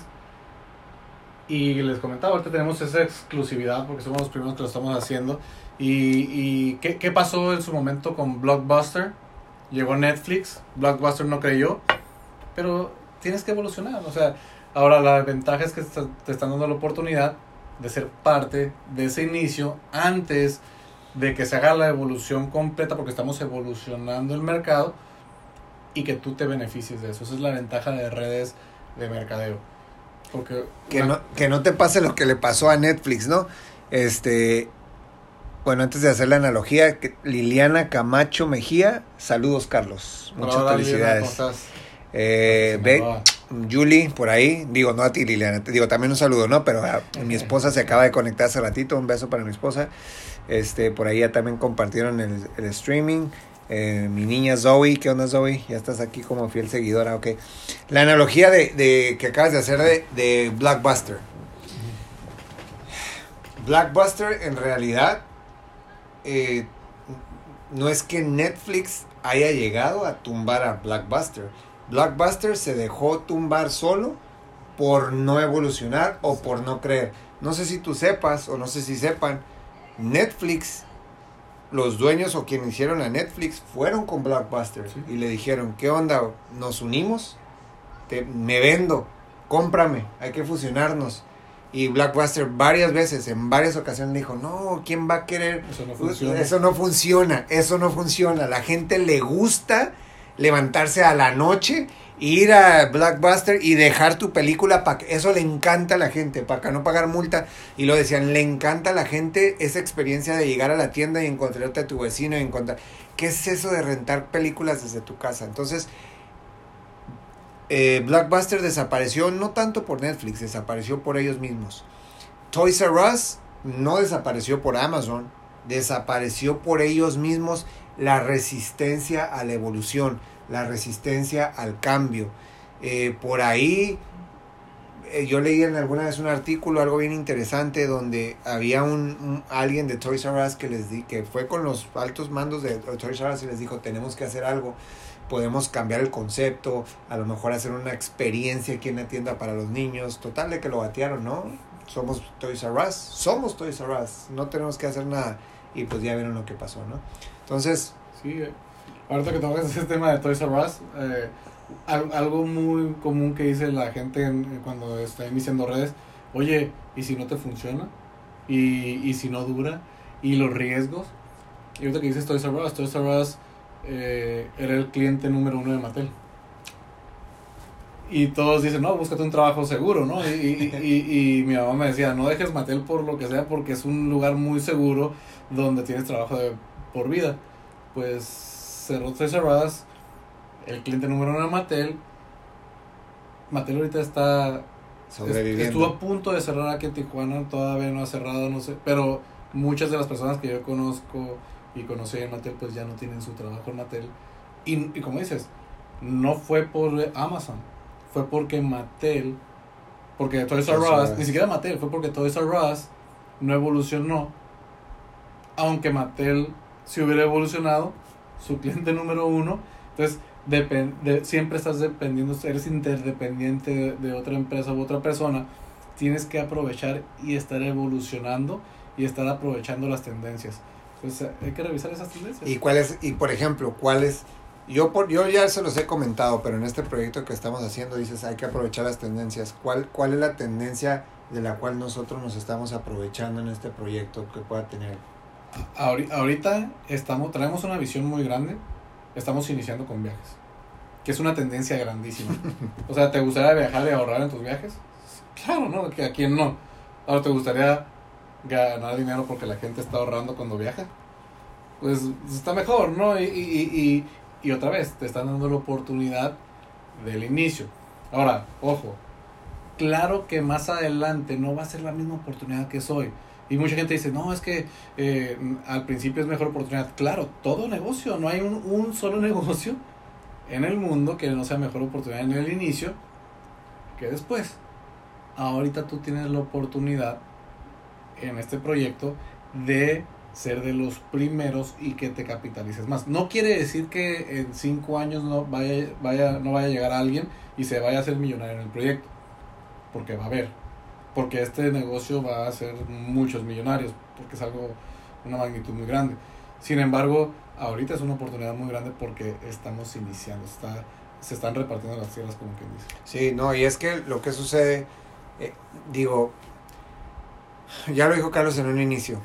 y les comentaba, ahorita tenemos esa exclusividad porque somos los primeros que lo estamos haciendo. ¿Y, y ¿qué, qué pasó en su momento con Blockbuster? Llegó Netflix, Blockbuster no creyó, pero tienes que evolucionar. O sea, ahora la ventaja es que te están dando la oportunidad de ser parte de ese inicio antes de que se haga la evolución completa porque estamos evolucionando el mercado y que tú te beneficies de eso. Esa es la ventaja de redes de mercadeo que, no, que no te pase lo que le pasó a Netflix, ¿no? Este, bueno, antes de hacer la analogía, Liliana Camacho Mejía, saludos Carlos, muchas felicidades. Eh, Julie, por ahí, digo, no a ti Liliana, te digo también un saludo, ¿no? Pero a, mi esposa se acaba de conectar hace ratito, un beso para mi esposa. Este, por ahí ya también compartieron el, el streaming. Eh, mi niña Zoe, ¿qué onda Zoe? Ya estás aquí como fiel seguidora, ok. La analogía de, que acabas de hacer de, de Blockbuster. Blockbuster en realidad eh, no es que Netflix haya llegado a tumbar a Blockbuster. Blockbuster se dejó tumbar solo por no evolucionar o por no creer. No sé si tú sepas o no sé si sepan, Netflix los dueños o quienes hicieron a Netflix fueron con Blockbuster y le dijeron, ¿qué onda? ¿Nos unimos? Te, me vendo, cómprame, hay que fusionarnos. Y Blockbuster varias veces, en varias ocasiones dijo, no, ¿quién va a querer? Eso no funciona. Eso no funciona, eso no funciona. La gente le gusta levantarse a la noche ir a Blockbuster y dejar tu película para eso le encanta a la gente, para no pagar multa. Y lo decían, le encanta a la gente esa experiencia de llegar a la tienda y encontrarte a tu vecino y encontrar. ¿Qué es eso de rentar películas desde tu casa? Entonces, eh, Blockbuster desapareció no tanto por Netflix, desapareció por ellos mismos. Toys R Us no desapareció por Amazon, desapareció por ellos mismos la resistencia a la evolución la resistencia al cambio. Eh, por ahí eh, yo leí en alguna vez un artículo, algo bien interesante, donde había un, alguien de Toys R Us que les di, que fue con los altos mandos de Toys R Us y les dijo tenemos que hacer algo, podemos cambiar el concepto, a lo mejor hacer una experiencia aquí en la tienda para los niños, total de que lo batearon, ¿no? somos Toys R Us, somos Toys R Us, no tenemos que hacer nada. Y pues ya vieron lo que pasó, ¿no? Entonces... Sí, eh, ahorita que tocas ese tema de Toys R Us, eh, algo muy común que dice la gente cuando está iniciando redes, oye, ¿y si no te funciona? ¿Y, y si no dura? ¿Y los riesgos? Y ahorita que dices Toys R Us, Toys R Us eh, era el cliente número uno de Mattel. Y todos dicen, no, búscate un trabajo seguro, ¿no? Y, y, y, mi mamá me decía, no dejes Mattel por lo que sea, porque es un lugar muy seguro donde tienes trabajo de por vida. Pues cerró tres cerradas, el cliente número uno de Mattel. Mattel ahorita está... Sobreviviendo. Estuvo a punto de cerrar aquí en Tijuana, todavía no ha cerrado, no sé. Pero muchas de las personas que yo conozco y conocí en Mattel, pues ya no tienen su trabajo en Mattel. Y, y como dices, no fue por Amazon fue porque Mattel, porque Toys R Us, ni siquiera Mattel, fue porque Toys R Us no evolucionó, aunque Mattel si hubiera evolucionado, su cliente número uno, entonces de, siempre estás dependiendo, eres interdependiente de, otra empresa u otra persona, tienes que aprovechar y estar evolucionando y estar aprovechando las tendencias. Entonces hay que revisar esas tendencias. ¿Y cuál y por ejemplo, cuáles yo, por, yo ya se los he comentado, pero en este proyecto que estamos haciendo dices hay que aprovechar las tendencias. ¿Cuál, ¿Cuál es la tendencia de la cual nosotros nos estamos aprovechando en este proyecto que pueda tener? Ahorita estamos, traemos una visión muy grande. Estamos iniciando con viajes, que es una tendencia grandísima. o sea, ¿te gustaría viajar y ahorrar en tus viajes? Claro, ¿no? Que a quién no. Ahora, ¿te gustaría ganar dinero porque la gente está ahorrando cuando viaja? Pues está mejor, ¿no? y, y, y otra vez te están dando la oportunidad del inicio. Ahora, ojo, claro que más adelante no va a ser la misma oportunidad que soy. Y mucha gente dice, no, es que eh, al principio es mejor oportunidad. Claro, todo negocio, no hay un, un solo negocio en el mundo que no sea mejor oportunidad en el inicio que después. Ahorita tú tienes la oportunidad en este proyecto de ser de los primeros y que te capitalices más. No quiere decir que en cinco años no vaya, vaya, no vaya a llegar alguien y se vaya a hacer millonario en el proyecto, porque va a haber, porque este negocio va a ser muchos millonarios, porque es algo, una magnitud muy grande. Sin embargo, ahorita es una oportunidad muy grande porque estamos iniciando, está, se están repartiendo las tierras como quien dice. Sí, no, y es que lo que sucede, eh, digo, ya lo dijo Carlos en un inicio,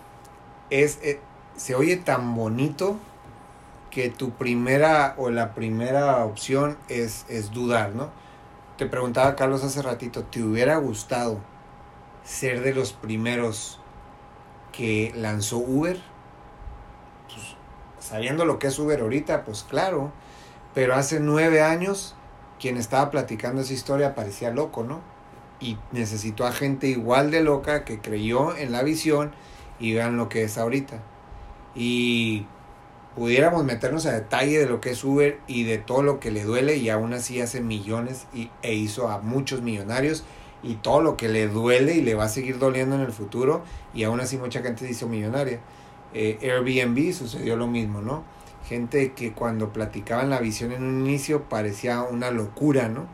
es, eh, se oye tan bonito que tu primera o la primera opción es, es dudar, ¿no? Te preguntaba Carlos hace ratito, ¿te hubiera gustado ser de los primeros que lanzó Uber? Pues, sabiendo lo que es Uber ahorita, pues claro, pero hace nueve años quien estaba platicando esa historia parecía loco, ¿no? Y necesitó a gente igual de loca que creyó en la visión y vean lo que es ahorita. Y pudiéramos meternos a detalle de lo que es Uber y de todo lo que le duele y aún así hace millones y, e hizo a muchos millonarios y todo lo que le duele y le va a seguir doliendo en el futuro y aún así mucha gente hizo millonaria. Eh, Airbnb sucedió lo mismo, ¿no? Gente que cuando platicaban la visión en un inicio parecía una locura, ¿no?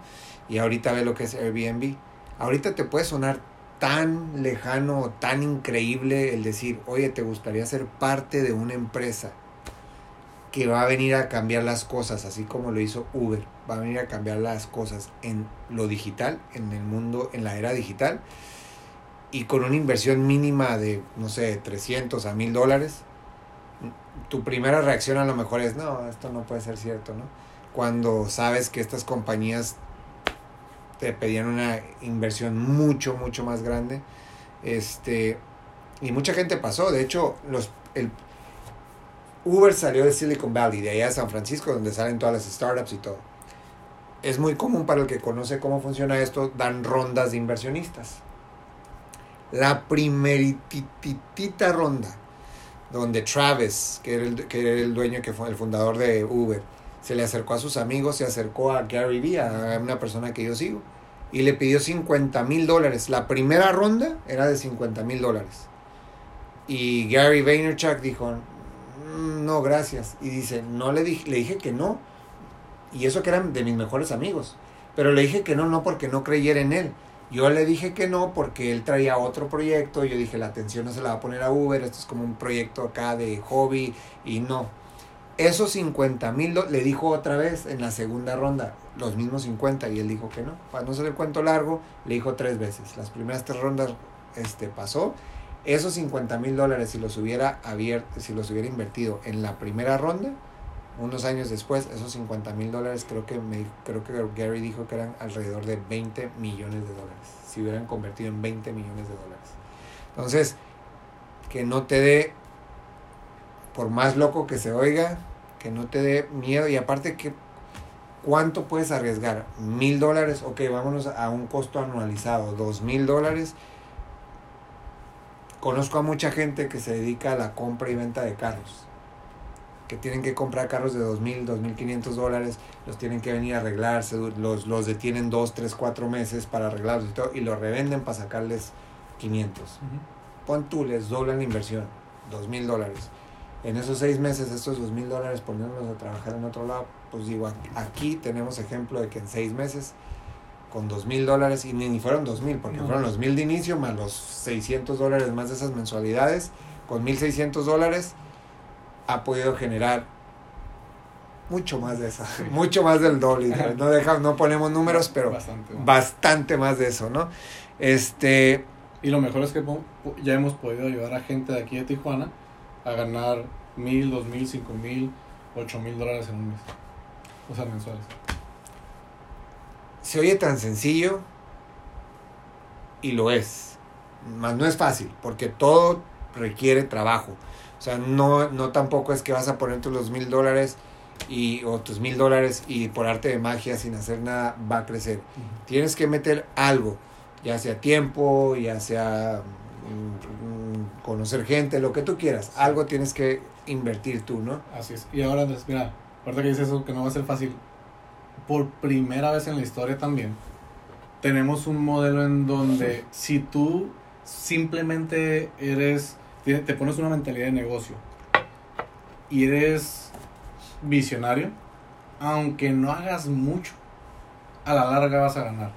Y ahorita ve lo que es Airbnb. Ahorita te puede sonar tan lejano, tan increíble el decir, oye, ¿te gustaría ser parte de una empresa que va a venir a cambiar las cosas, así como lo hizo Uber? Va a venir a cambiar las cosas en lo digital, en el mundo, en la era digital, y con una inversión mínima de, no sé, 300 a 1000 dólares. Tu primera reacción a lo mejor es, no, esto no puede ser cierto, ¿no? Cuando sabes que estas compañías te pedían una inversión mucho, mucho más grande. Este, y mucha gente pasó. De hecho, los, el, Uber salió de Silicon Valley, de allá de San Francisco, donde salen todas las startups y todo. Es muy común para el que conoce cómo funciona esto, dan rondas de inversionistas. La primeritita ronda, donde Travis, que era, el, que era el dueño, que fue el fundador de Uber, se le acercó a sus amigos, se acercó a Gary Vee, a una persona que yo sigo, y le pidió 50 mil dólares. La primera ronda era de 50 mil dólares. Y Gary Vaynerchuk dijo, no, gracias. Y dice, no le dije, le dije que no. Y eso que eran de mis mejores amigos. Pero le dije que no, no porque no creyera en él. Yo le dije que no porque él traía otro proyecto. Yo dije, la atención no se la va a poner a Uber. Esto es como un proyecto acá de hobby. Y no. Esos 50 mil le dijo otra vez en la segunda ronda, los mismos 50. Y él dijo que no. Para no ser el cuento largo, le dijo tres veces. Las primeras tres rondas este, pasó. Esos 50 mil dólares, si los hubiera abierto, si los hubiera invertido en la primera ronda, unos años después, esos 50 mil dólares, creo que, me, creo que Gary dijo que eran alrededor de 20 millones de dólares. Si hubieran convertido en 20 millones de dólares. Entonces, que no te dé, por más loco que se oiga, que no te dé miedo. Y aparte, que ¿cuánto puedes arriesgar? ¿Mil dólares? Ok, vámonos a un costo anualizado. ¿Dos mil dólares? Conozco a mucha gente que se dedica a la compra y venta de carros que tienen que comprar carros de 2.000, 2.500 dólares, los tienen que venir a arreglarse, los, los detienen 2, 3, 4 meses para arreglarlos y todo, y los revenden para sacarles 500. Pon tú, les doblan la inversión, 2.000 dólares. En esos 6 meses, estos 2.000 dólares, poniéndolos a trabajar en otro lado, pues digo, aquí tenemos ejemplo de que en 6 meses, con 2.000 dólares, y ni, fueron 2.000, porque fueron los 1.000 de inicio, más los 600 dólares más de esas mensualidades, con 1.600 dólares ha podido generar mucho más de eso, mucho más del doble. No, deja, no ponemos números, pero bastante más. de eso, ¿no? Este... Y lo mejor es que ya hemos podido ayudar a gente de aquí de Tijuana a ganar mil, dos mil, cinco mil, ocho mil dólares en un mes. O sea, mensuales. Se oye tan sencillo y lo es. Más no es fácil, porque todo requiere trabajo. O sea, no, no tampoco es que vas a poner tus dos mil dólares y, o tus mil dólares y por arte de magia sin hacer nada va a crecer. Tienes que meter algo, ya sea tiempo, ya sea mm, conocer gente, lo que tú quieras. Algo tienes que invertir tú, ¿no? Así es. Y ahora, pues, mira, aparte que dices eso, que no va a ser fácil, por primera vez en la historia también, tenemos un modelo en donde si tú simplemente eres te, pones una mentalidad de negocio y eres visionario, aunque no hagas mucho, a la larga vas a ganar.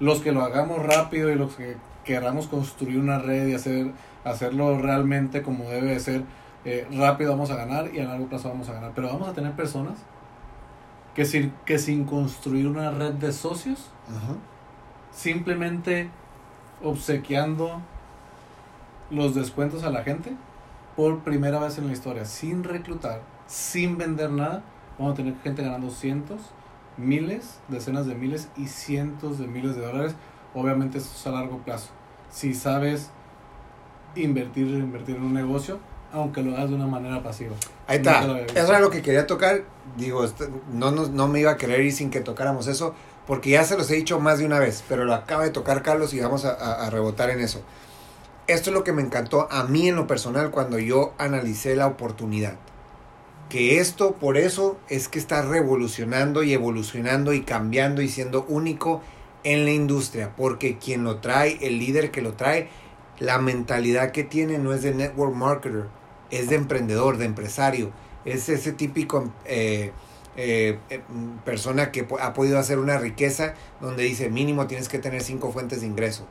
Los que lo hagamos rápido y los que queramos construir una red y hacer, hacerlo realmente como debe de ser, eh, rápido vamos a ganar y a largo plazo vamos a ganar. Pero vamos a tener personas que sin, que sin construir una red de socios, simplemente obsequiando los descuentos a la gente por primera vez en la historia, sin reclutar, sin vender nada. Vamos a tener gente ganando cientos, miles, decenas de miles y cientos de miles de dólares. Obviamente eso es a largo plazo. Si sabes invertir, invertir en un negocio, aunque lo hagas de una manera pasiva. Ahí está. Eso era lo que quería tocar. Digo, este, no, no, no me iba a querer ir sin que tocáramos eso, porque ya se los he dicho más de una vez, pero lo acaba de tocar Carlos y vamos a, a rebotar en eso esto es lo que me encantó a mí en lo personal cuando yo analicé la oportunidad. Que esto por eso es que está revolucionando y evolucionando y cambiando y siendo único en la industria. Porque quien lo trae, el líder que lo trae, la mentalidad que tiene no es de network marketer, es de emprendedor, de empresario. Es ese típico eh, eh, eh, persona que ha podido hacer una riqueza donde dice mínimo tienes que tener cinco fuentes de ingreso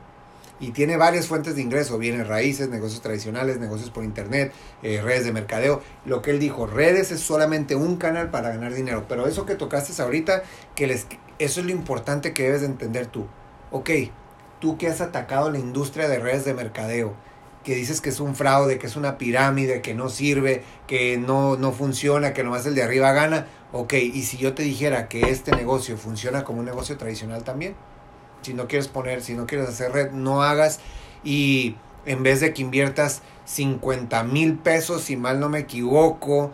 y tiene varias fuentes de ingreso, bienes raíces, negocios tradicionales, negocios por internet, redes de mercadeo. Lo que él dijo, redes es solamente un canal para ganar dinero, pero eso que tocaste ahorita, que les, eso es lo importante que debes de entender tú. Ok, tú que has atacado la industria de redes de mercadeo, que dices que es un fraude, que es una pirámide, que no sirve, que no, no funciona, que nomás el de arriba gana, ok, y si yo te dijera que este negocio funciona como un negocio tradicional también, si no quieres poner, si no quieres hacer red, no hagas. Y en vez de que inviertas 50 mil pesos, si mal no me equivoco,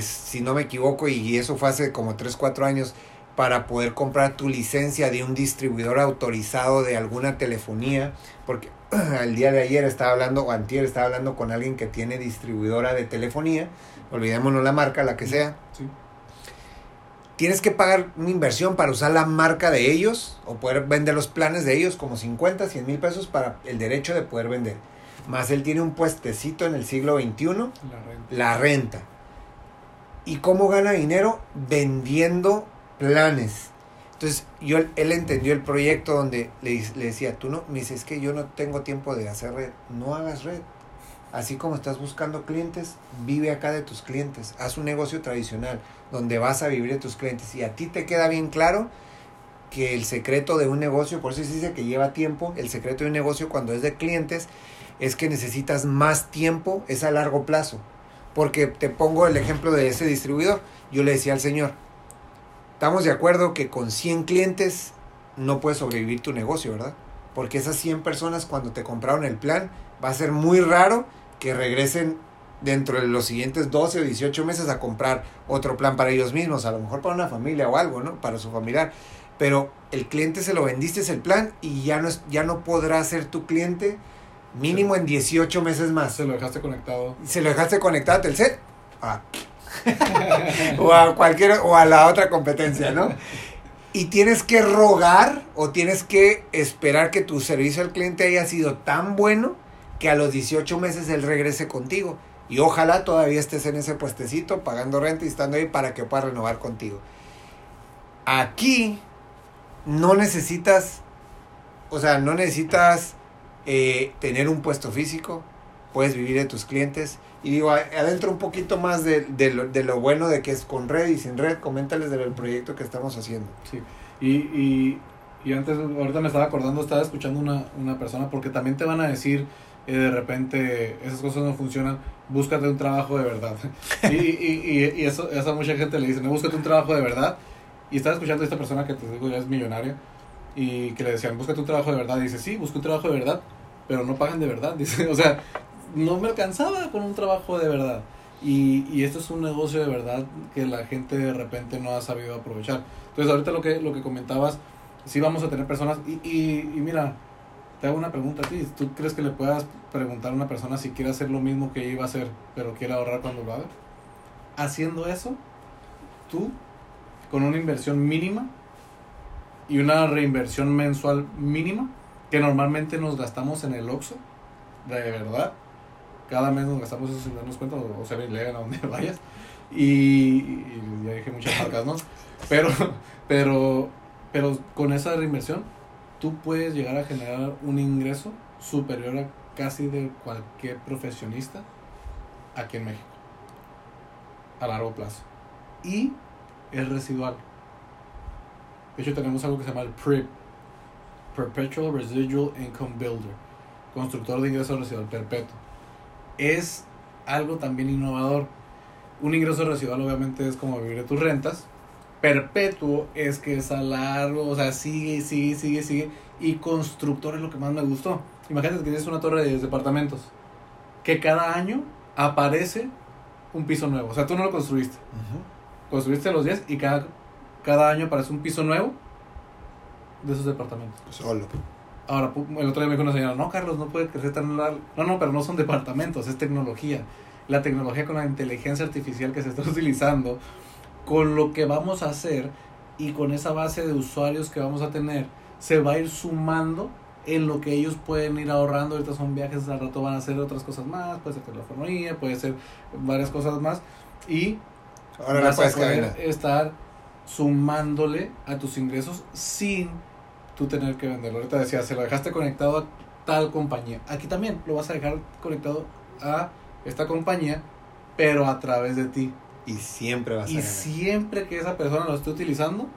si no me equivoco, y eso fue hace como 3, 4 años, para poder comprar tu licencia de un distribuidor autorizado de alguna telefonía, porque el día de ayer estaba hablando, o antier estaba hablando con alguien que tiene distribuidora de telefonía, olvidémonos la marca, la que sea. Sí tienes que pagar una inversión para usar la marca de ellos o poder vender los planes de ellos como 50, 100 mil pesos para el derecho de poder vender. Más él tiene un puestecito en el siglo XXI, la renta. La renta. ¿Y cómo gana dinero? Vendiendo planes. Entonces, yo, él entendió el proyecto donde le, le decía, tú no, me dice, es que yo no tengo tiempo de hacer red, no hagas red. Así como estás buscando clientes, vive acá de tus clientes, haz un negocio tradicional donde vas a vivir de tus clientes. Y a ti te queda bien claro que el secreto de un negocio, por eso se dice que lleva tiempo, el secreto de un negocio cuando es de clientes es que necesitas más tiempo, es a largo plazo. Porque te pongo el ejemplo de ese distribuidor. Yo le decía al señor, estamos de acuerdo que con 100 clientes no puedes sobrevivir tu negocio, ¿verdad? Porque esas 100 personas cuando te compraron el plan, va a ser muy raro que regresen dentro de los siguientes 12 o 18 meses a comprar otro plan para ellos mismos, a lo mejor para una familia o algo, ¿no? Para su familiar. Pero el cliente se lo vendiste el plan y ya no, es, ya no podrá ser tu cliente mínimo en 18 meses más. Se lo dejaste conectado. Se lo dejaste conectado a Telcel. Ah. o a cualquier o a la otra competencia, ¿no? Y tienes que rogar o tienes que esperar que tu servicio al cliente haya sido tan bueno que a los 18 meses él regrese contigo. Y ojalá todavía estés en ese puestecito pagando renta y estando ahí para que pueda renovar contigo. Aquí no necesitas, o sea, no necesitas eh, tener un puesto físico, puedes vivir de tus clientes. Y digo, adentro un poquito más de, de, lo, de lo bueno de que es con red y sin red, coméntales del proyecto que estamos haciendo. Sí, y, y, y antes, ahorita me estaba acordando, estaba escuchando una, una persona, porque también te van a decir y de repente esas cosas no funcionan, búscate un trabajo de verdad. y, y, y, eso, eso a mucha gente le dice, no, búscate un trabajo de verdad. Y estaba escuchando a esta persona que te digo ya es millonaria y que le decían, búscate un trabajo de verdad. Y dice, sí, busco un trabajo de verdad, pero no pagan de verdad. Dice, o sea, no me alcanzaba con un trabajo de verdad. Y, y esto es un negocio de verdad que la gente de repente no ha sabido aprovechar. Entonces, ahorita lo que, lo que comentabas, sí vamos a tener personas, y, y, y mira, te hago una pregunta a ti. ¿Tú crees que le puedas preguntar a una persona si quiere hacer lo mismo que iba a hacer, pero quiere ahorrar cuando lo haga? Haciendo eso, tú, con una inversión mínima y una reinversión mensual mínima, que normalmente nos gastamos en el Oxxo, de verdad, cada mes nos gastamos eso sin darnos cuenta, o, sea, legan a donde vayas, y, y ya dije muchas marcas, ¿no? Pero, pero, pero con esa reinversión tú puedes llegar a generar un ingreso superior a casi de cualquier profesionista aquí en México a largo plazo. Y es residual. De hecho tenemos algo que se llama el PRIP Perpetual Residual Income Builder constructor de ingreso residual perpetuo es algo también innovador un ingreso residual obviamente es como vivir de tus rentas perpetuo es que es a largo, o sea, sigue, sigue, sigue, sigue. Y constructor es lo que más me gustó. Imagínate que tienes una torre de departamentos que cada año aparece un piso nuevo. O sea, tú no lo construiste. Construiste los 10 y cada, cada año aparece un piso nuevo de esos departamentos. Solo. Ahora, el otro día me dijo una señora, no, Carlos, no puede crecer tan largo. No, no, pero no son departamentos, es tecnología. La tecnología con la inteligencia artificial que se está utilizando con lo que vamos a hacer y con esa base de usuarios que vamos a tener, se va a ir sumando en lo que ellos pueden ir ahorrando. Ahorita son viajes, al rato van a hacer otras cosas más, puede ser telefonía, puede ser varias cosas más. Y Ahora vas a poder estar sumándole a tus ingresos sin tú tener que venderlo. Ahorita decía, se lo dejaste conectado a tal compañía. Aquí también lo vas a dejar conectado a esta compañía, pero a través de ti. Y siempre vas a y ganar. siempre que esa persona lo esté utilizando,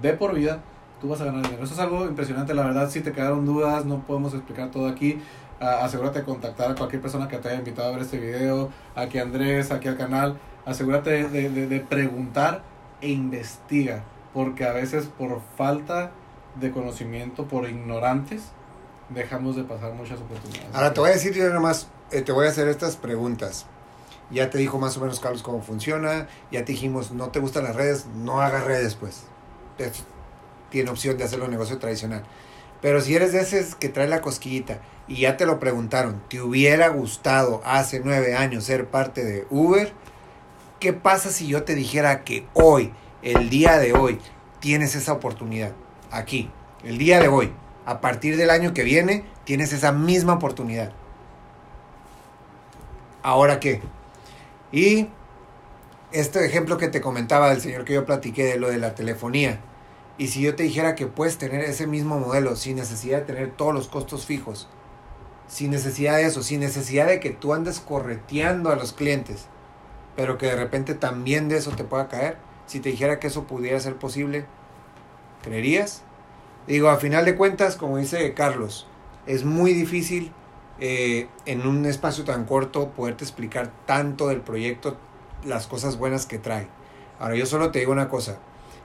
de por vida, tú vas a ganar dinero. Eso es algo impresionante, la verdad. Si te quedaron dudas, no podemos explicar todo aquí. Uh, asegúrate de contactar a cualquier persona que te haya invitado a ver este video, aquí a Andrés, aquí al canal. Asegúrate de, de, de preguntar e investiga, porque a veces por falta de conocimiento, por ignorantes, dejamos de pasar muchas oportunidades. Ahora te voy a decir yo nada más, eh, te voy a hacer estas preguntas. Ya te dijo más o menos Carlos cómo funciona. Ya te dijimos, no te gustan las redes, no hagas redes, pues. Tiene opción de hacerlo negocio tradicional. Pero si eres de esos que trae la cosquillita y ya te lo preguntaron, ¿te hubiera gustado hace nueve años ser parte de Uber? ¿Qué pasa si yo te dijera que hoy, el día de hoy, tienes esa oportunidad? Aquí, el día de hoy, a partir del año que viene, tienes esa misma oportunidad. ¿Ahora qué? Y este ejemplo que te comentaba del señor que yo platiqué de lo de la telefonía. Y si yo te dijera que puedes tener ese mismo modelo sin necesidad de tener todos los costos fijos, sin necesidad de eso, sin necesidad de que tú andes correteando a los clientes, pero que de repente también de eso te pueda caer, si te dijera que eso pudiera ser posible, ¿creerías? Digo, a final de cuentas, como dice Carlos, es muy difícil eh, en un espacio tan corto poderte explicar tanto del proyecto, las cosas buenas que trae. Ahora, yo solo te digo una cosa.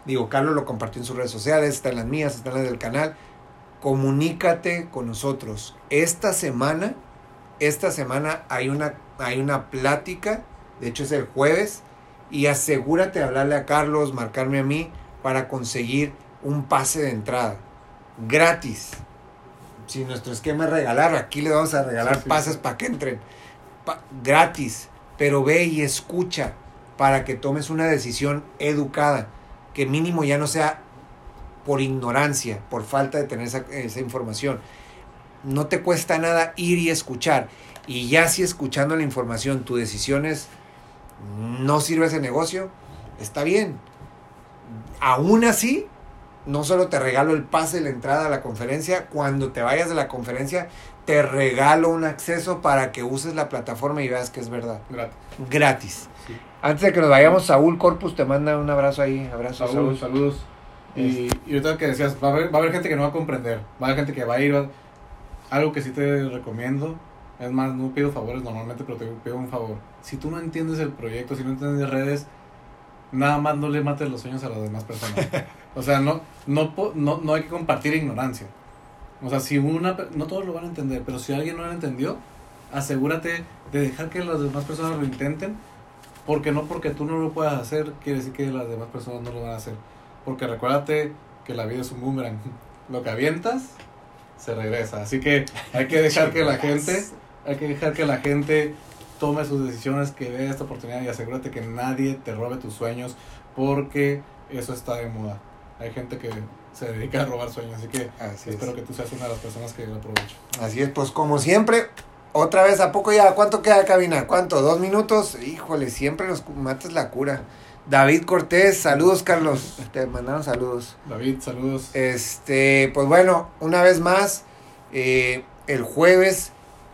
Digo, Carlos lo compartió en sus redes sociales, está en las mías, está en las del canal. Comunícate con nosotros. Esta semana, esta semana hay una, hay una plática, de hecho es el jueves, y asegúrate de hablarle a Carlos, marcarme a mí, para conseguir un pase de entrada. Gratis. Si nuestro esquema es regalar, aquí le vamos a regalar Sí, sí, pases para que entren. Pa- gratis. Pero ve y escucha para que tomes una decisión educada. Que mínimo ya no sea por ignorancia, por falta de tener esa, esa información. No te cuesta nada ir y escuchar. Y ya si escuchando la información tu decisión es no sirve ese negocio, está bien. Aún así, no solo te regalo el pase de la entrada a la conferencia, cuando te vayas de la conferencia, te regalo un acceso para que uses la plataforma y veas que es verdad. Gratis. Gratis. Sí. Antes de que nos vayamos, Saúl Corpus te manda un abrazo ahí. Abrazo, Saúl. saludos. Y, y ahorita que decías, va a, haber, va a haber gente que no va a comprender, va a haber gente que va a ir. va- Algo que sí te recomiendo, es más, no pido favores normalmente, pero te pido un favor. Si tú no entiendes el proyecto, si no entiendes redes, nada más no le mates los sueños a las demás personas. o sea, no, no, po- no, no hay que compartir ignorancia. O sea, si una, no todos lo van a entender, pero si alguien no lo entendió, asegúrate de dejar que las demás personas lo intenten, porque no porque tú no lo puedas hacer, quiere decir que las demás personas no lo van a hacer. Porque recuérdate que la vida es un boomerang. Lo que avientas, se regresa. Así que hay que dejar que la gente, hay que dejar que la gente tome sus decisiones, que vea esta oportunidad y asegúrate que nadie te robe tus sueños, porque eso está de moda. Hay gente que se dedica a robar sueños, así que Así es. espero que tú seas una de las personas que lo aproveche. Así es, pues como siempre, otra vez, ¿a poco ya? ¿Cuánto queda cabina? ¿Cuánto? ¿Dos minutos? Híjole, siempre nos matas la cura. David Cortés, saludos Carlos, te mandaron saludos. David, saludos. Este, pues bueno, una vez más, eh, el jueves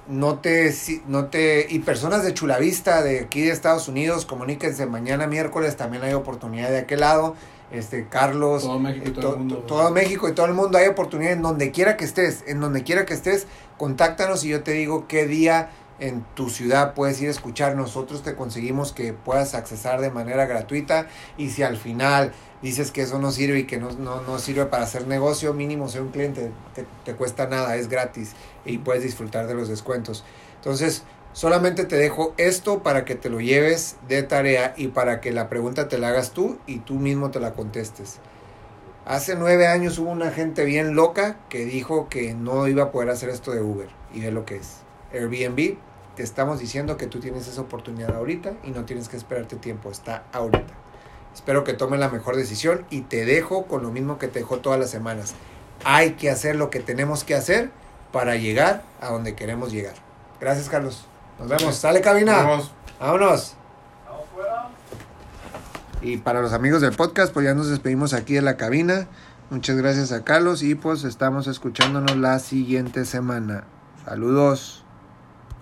no te, si- no te, y personas de Chulavista, de aquí de Estados Unidos, comuníquense, mañana miércoles también hay oportunidad de aquel lado. Este, Carlos, Todo México y eh, todo mundo. México y todo el mundo hay oportunidad en donde quiera que estés, en donde quiera que estés, contáctanos y yo te digo qué día en tu ciudad puedes ir a escuchar. Nosotros te conseguimos que puedas accesar de manera gratuita y si al final dices que eso no sirve y que no, no, no sirve para hacer negocio, mínimo ser un cliente, te, te cuesta nada, es gratis y puedes disfrutar de los descuentos. Entonces, solamente te dejo esto para que te lo lleves de tarea y para que la pregunta te la hagas tú y tú mismo te la contestes. Hace nueve años hubo una gente bien loca que dijo que no iba a poder hacer esto de Uber y ve lo que es. Airbnb, te estamos diciendo que tú tienes esa oportunidad ahorita y no tienes que esperarte tiempo, está ahorita. Espero que tomen la mejor decisión y te dejo con lo mismo que te dejo todas las semanas. Hay que hacer lo que tenemos que hacer para llegar a donde queremos llegar. Gracias, Carlos. Nos vemos. Sale cabina. Nos vemos. Vámonos. Y para los amigos del podcast, pues ya nos despedimos aquí de la cabina. Muchas gracias a Carlos y pues estamos escuchándonos la siguiente semana. Saludos.